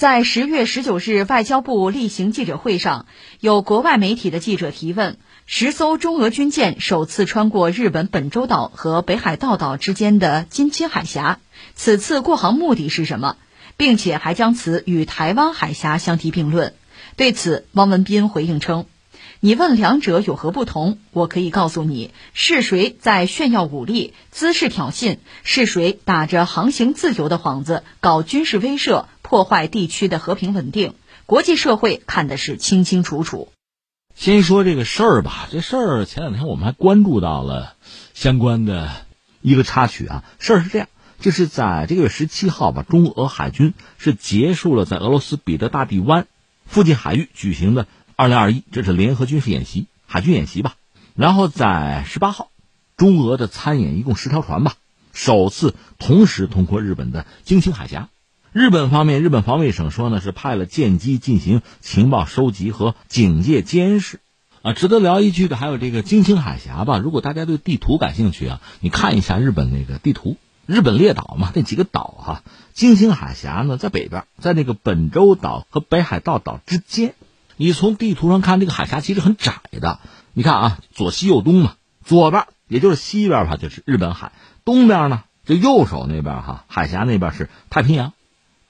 在十月十九日外交部例行记者会上，有国外媒体的记者提问：十艘中俄军舰首次穿过日本本州岛和北海道岛之间的津轻海峡，此次过航目的是什么？并且还将此与台湾海峡相提并论。对此，汪文斌回应称。你问两者有何不同？我可以告诉你，是谁在炫耀武力、滋事挑衅？是谁打着航行自由的幌子搞军事威慑、破坏地区的和平稳定？国际社会看的是清清楚楚。先说这个事儿吧，这事儿前两天我们还关注到了相关的一个插曲啊。事儿是这样，就是在这个月十七号吧，中俄海军是结束了在俄罗斯彼得大帝湾附近海域举行的。二零二一，这是联合军事演习，海军演习吧。然后在十八号，中俄的参演一共十条船吧，首次同时通过日本的京青海峡。日本方面，日本防卫省说呢，是派了舰机进行情报收集和警戒监视。啊，值得聊一句的还有这个金青海峡吧。如果大家对地图感兴趣啊，你看一下日本那个地图，日本列岛嘛，那几个岛哈，京青海峡呢在北边，在那个本州岛和北海道岛之间。你从地图上看，这个海峡其实很窄的。你看啊，左西右东嘛，左边也就是西边吧，就是日本海；东边呢，这右手那边哈，海峡那边是太平洋。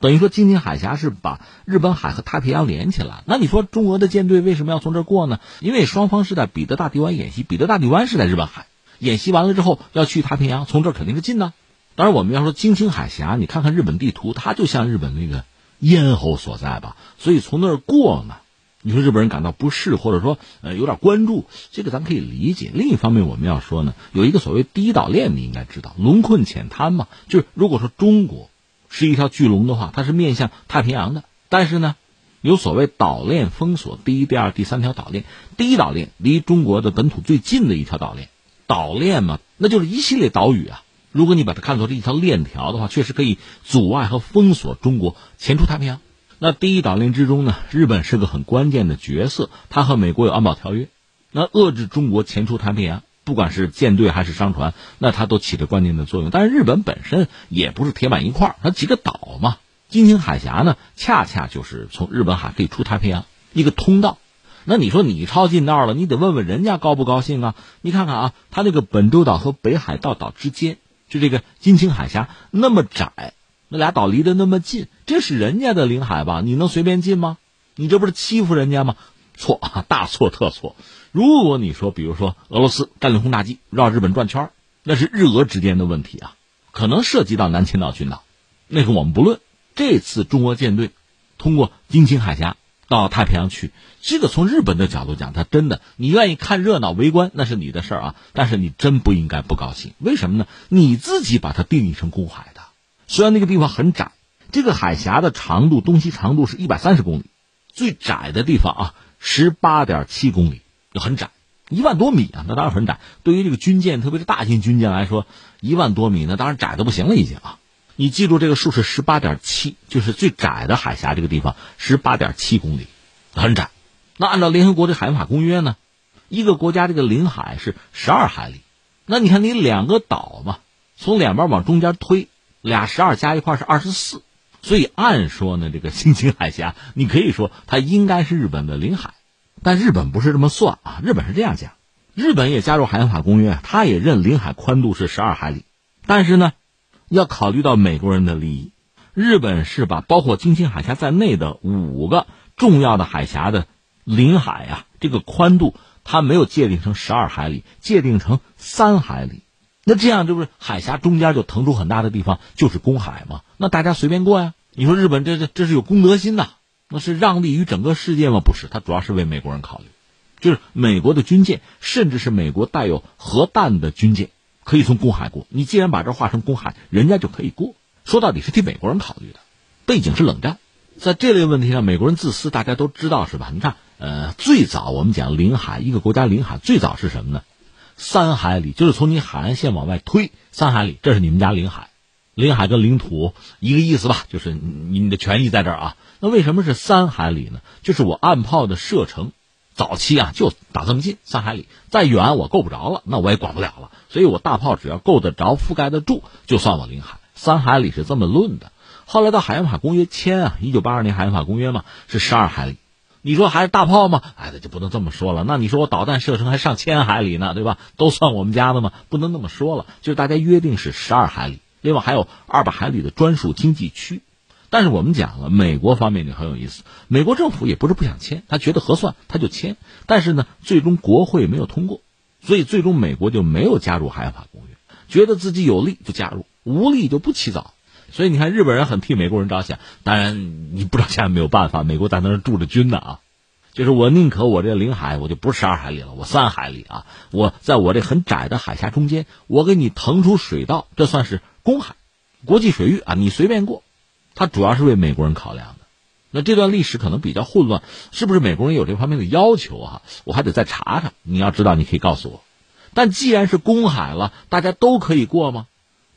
等于说，京津海峡是把日本海和太平洋连起来。那你说，中俄的舰队为什么要从这过呢？因为双方是在彼得大帝湾演习，彼得大帝湾是在日本海，演习完了之后要去太平洋，从这肯定是近呢。当然，我们要说京津海峡，你看看日本地图，它就像日本那个咽喉所在吧，所以从那儿过呢。你说日本人感到不适，或者说呃有点关注，这个咱可以理解。另一方面，我们要说呢，有一个所谓第一岛链，你应该知道，龙困浅滩嘛。就是如果说中国是一条巨龙的话，它是面向太平洋的。但是呢，有所谓岛链封锁，第一、第二、第三条岛链。第一岛链离中国的本土最近的一条岛链，岛链嘛，那就是一系列岛屿啊。如果你把它看作是一条链条的话，确实可以阻碍和封锁中国前出太平洋。那第一岛链之中呢，日本是个很关键的角色，它和美国有安保条约，那遏制中国前出太平洋，不管是舰队还是商船，那它都起着关键的作用。但是日本本身也不是铁板一块，它几个岛嘛，京津海峡呢，恰恰就是从日本海可以出太平洋一个通道。那你说你抄近道了，你得问问人家高不高兴啊？你看看啊，它那个本州岛和北海道岛之间，就这个京津海峡那么窄。那俩岛离得那么近，这是人家的领海吧？你能随便进吗？你这不是欺负人家吗？错啊，大错特错！如果你说，比如说俄罗斯战略轰炸机绕日本转圈那是日俄之间的问题啊，可能涉及到南千岛群岛，那个我们不论。这次中国舰队通过京津海峡到太平洋去，这个从日本的角度讲，他真的，你愿意看热闹围观那是你的事儿啊，但是你真不应该不高兴。为什么呢？你自己把它定义成公海的。虽然那个地方很窄，这个海峡的长度东西长度是一百三十公里，最窄的地方啊十八点七公里，就很窄，一万多米啊，那当然很窄。对于这个军舰，特别是大型军舰来说，一万多米那当然窄的不行了，已经啊。你记住这个数是十八点七，就是最窄的海峡这个地方十八点七公里，很窄。那按照联合国的海洋法公约呢，一个国家这个领海是十二海里，那你看你两个岛嘛，从两边往中间推。俩十二加一块是二十四，所以按说呢，这个新津海峡，你可以说它应该是日本的领海，但日本不是这么算啊。日本是这样讲，日本也加入海洋法公约，他也认领海宽度是十二海里，但是呢，要考虑到美国人的利益，日本是把包括京津海峡在内的五个重要的海峡的领海啊，这个宽度它没有界定成十二海里，界定成三海里。那这样就是海峡中间就腾出很大的地方，就是公海嘛。那大家随便过呀。你说日本这这这是有公德心呐？那是让利于整个世界吗？不是，它主要是为美国人考虑。就是美国的军舰，甚至是美国带有核弹的军舰，可以从公海过。你既然把这划成公海，人家就可以过。说到底是替美国人考虑的。背景是冷战，在这类问题上，美国人自私，大家都知道是吧？你看，呃，最早我们讲领海，一个国家领海最早是什么呢？三海里就是从你海岸线往外推三海里，这是你们家领海，领海跟领土一个意思吧？就是你的权益在这儿啊。那为什么是三海里呢？就是我岸炮的射程，早期啊就打这么近三海里，再远我够不着了，那我也管不了了。所以我大炮只要够得着、覆盖得住，就算我领海。三海里是这么论的。后来到海洋法公约签啊，一九八二年海洋法公约嘛是十二海里。你说还是大炮吗？哎，那就不能这么说了。那你说我导弹射程还上千海里呢，对吧？都算我们家的吗？不能那么说了。就是大家约定是十二海里，另外还有二百海里的专属经济区。但是我们讲了，美国方面就很有意思。美国政府也不是不想签，他觉得合算他就签。但是呢，最终国会没有通过，所以最终美国就没有加入海法公约。觉得自己有利就加入，无利就不起早。所以你看，日本人很替美国人着想。当然，你不着想也没有办法。美国在那儿驻着军呢啊，就是我宁可我这领海我就不是十二海里了，我三海里啊，我在我这很窄的海峡中间，我给你腾出水道，这算是公海、国际水域啊，你随便过。他主要是为美国人考量的。那这段历史可能比较混乱，是不是美国人有这方面的要求啊？我还得再查查。你要知道，你可以告诉我。但既然是公海了，大家都可以过吗？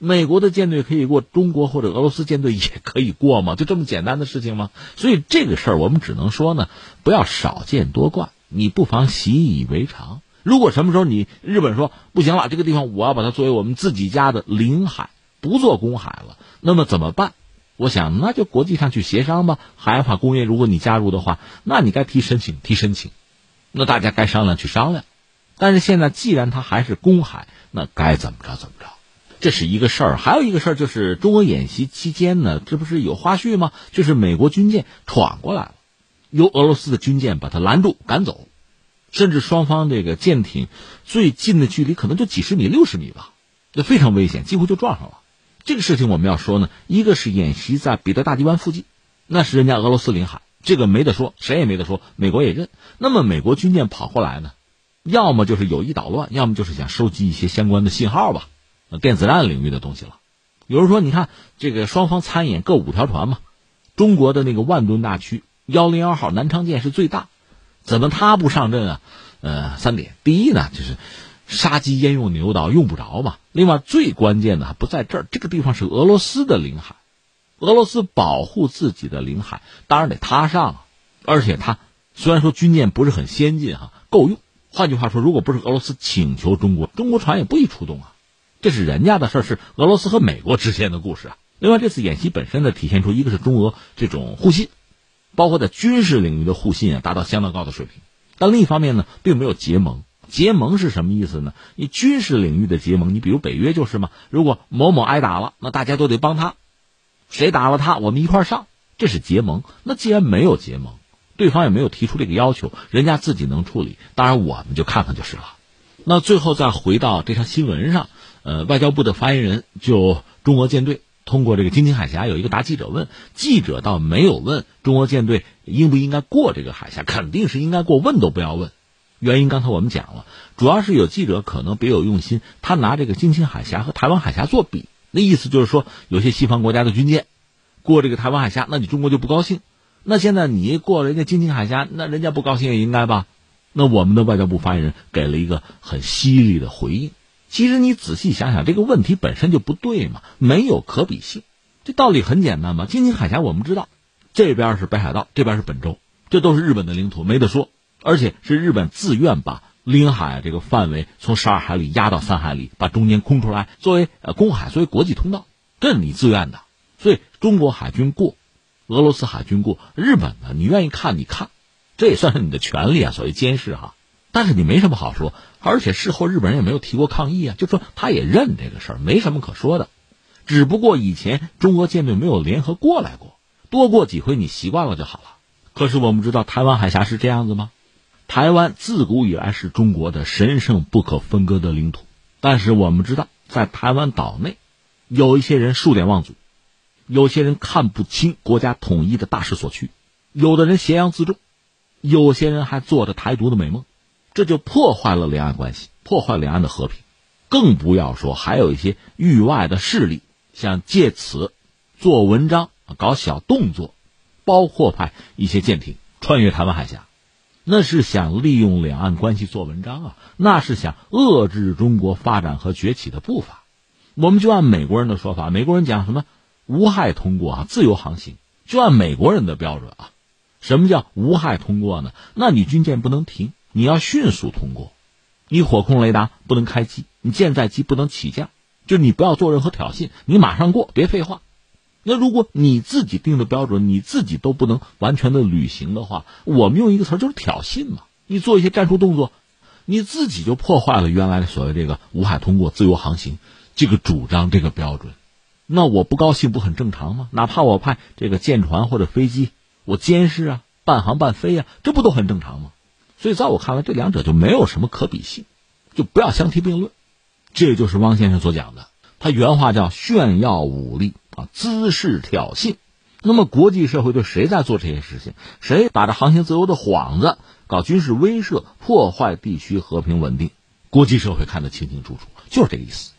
美国的舰队可以过，中国或者俄罗斯舰队也可以过吗？就这么简单的事情吗？所以这个事儿我们只能说呢，不要少见多怪，你不妨习以为常。如果什么时候你日本说不行了，这个地方我要把它作为我们自己家的领海，不做公海了，那么怎么办？我想那就国际上去协商吧。海法公约，如果你加入的话，那你该提申请提申请，那大家该商量去商量。但是现在既然它还是公海，那该怎么着怎么着。这是一个事儿，还有一个事儿就是中俄演习期间呢，这不是有花絮吗？就是美国军舰闯过来了，由俄罗斯的军舰把它拦住赶走，甚至双方这个舰艇最近的距离可能就几十米、六十米吧，这非常危险，几乎就撞上了。这个事情我们要说呢，一个是演习在彼得大帝湾附近，那是人家俄罗斯领海，这个没得说，谁也没得说，美国也认。那么美国军舰跑过来呢，要么就是有意捣乱，要么就是想收集一些相关的信号吧。电子战领域的东西了，有人说，你看这个双方参演各五条船嘛，中国的那个万吨大驱幺零幺号南昌舰是最大，怎么他不上阵啊？呃，三点，第一呢，就是杀鸡焉用牛刀，用不着嘛。另外，最关键的还不在这儿，这个地方是俄罗斯的领海，俄罗斯保护自己的领海，当然得他上，而且他虽然说军舰不是很先进哈，够用。换句话说，如果不是俄罗斯请求中国，中国船也不易出动啊。这是人家的事儿，是俄罗斯和美国之间的故事啊。另外，这次演习本身呢，体现出一个是中俄这种互信，包括在军事领域的互信啊，达到相当高的水平。但另一方面呢，并没有结盟。结盟是什么意思呢？你军事领域的结盟，你比如北约就是嘛。如果某某挨打了，那大家都得帮他，谁打了他，我们一块上，这是结盟。那既然没有结盟，对方也没有提出这个要求，人家自己能处理，当然我们就看看就是了。那最后再回到这条新闻上。呃，外交部的发言人就中俄舰队通过这个京津海峡有一个答记者问，记者倒没有问中俄舰队应不应该过这个海峡，肯定是应该过，问都不要问。原因刚才我们讲了，主要是有记者可能别有用心，他拿这个京津海峡和台湾海峡做比，那意思就是说，有些西方国家的军舰过这个台湾海峡，那你中国就不高兴。那现在你过人家京津海峡，那人家不高兴也应该吧？那我们的外交部发言人给了一个很犀利的回应。其实你仔细想想，这个问题本身就不对嘛，没有可比性。这道理很简单嘛。京津海峡我们知道，这边是北海道，这边是本州，这都是日本的领土，没得说。而且是日本自愿把领海这个范围从十二海里压到三海里，把中间空出来作为呃公海，作为国际通道，这是你自愿的。所以中国海军过，俄罗斯海军过，日本的你愿意看你看，这也算是你的权利啊，所谓监视哈。但是你没什么好说，而且事后日本人也没有提过抗议啊，就说他也认这个事儿，没什么可说的。只不过以前中俄舰队没有联合过来过，多过几回你习惯了就好了。可是我们知道台湾海峡是这样子吗？台湾自古以来是中国的神圣不可分割的领土，但是我们知道在台湾岛内，有一些人数典忘祖，有些人看不清国家统一的大势所趋，有的人挟洋自重，有些人还做着台独的美梦。这就破坏了两岸关系，破坏两岸的和平，更不要说还有一些域外的势力，想借此做文章、搞小动作，包括派一些舰艇穿越台湾海峡，那是想利用两岸关系做文章啊，那是想遏制中国发展和崛起的步伐。我们就按美国人的说法，美国人讲什么无害通过啊，自由航行，就按美国人的标准啊，什么叫无害通过呢？那你军舰不能停。你要迅速通过，你火控雷达不能开机，你舰载机不能起降，就你不要做任何挑衅，你马上过，别废话。那如果你自己定的标准你自己都不能完全的履行的话，我们用一个词就是挑衅嘛。你做一些战术动作，你自己就破坏了原来的所谓这个无海通过、自由航行这个主张、这个标准。那我不高兴不很正常吗？哪怕我派这个舰船或者飞机，我监视啊、半航半飞啊，这不都很正常吗？所以在我看来，这两者就没有什么可比性，就不要相提并论。这就是汪先生所讲的，他原话叫炫耀武力啊，滋事挑衅。那么国际社会对谁在做这些事情？谁打着航行自由的幌子搞军事威慑，破坏地区和平稳定？国际社会看得清清楚楚，就是这个意思。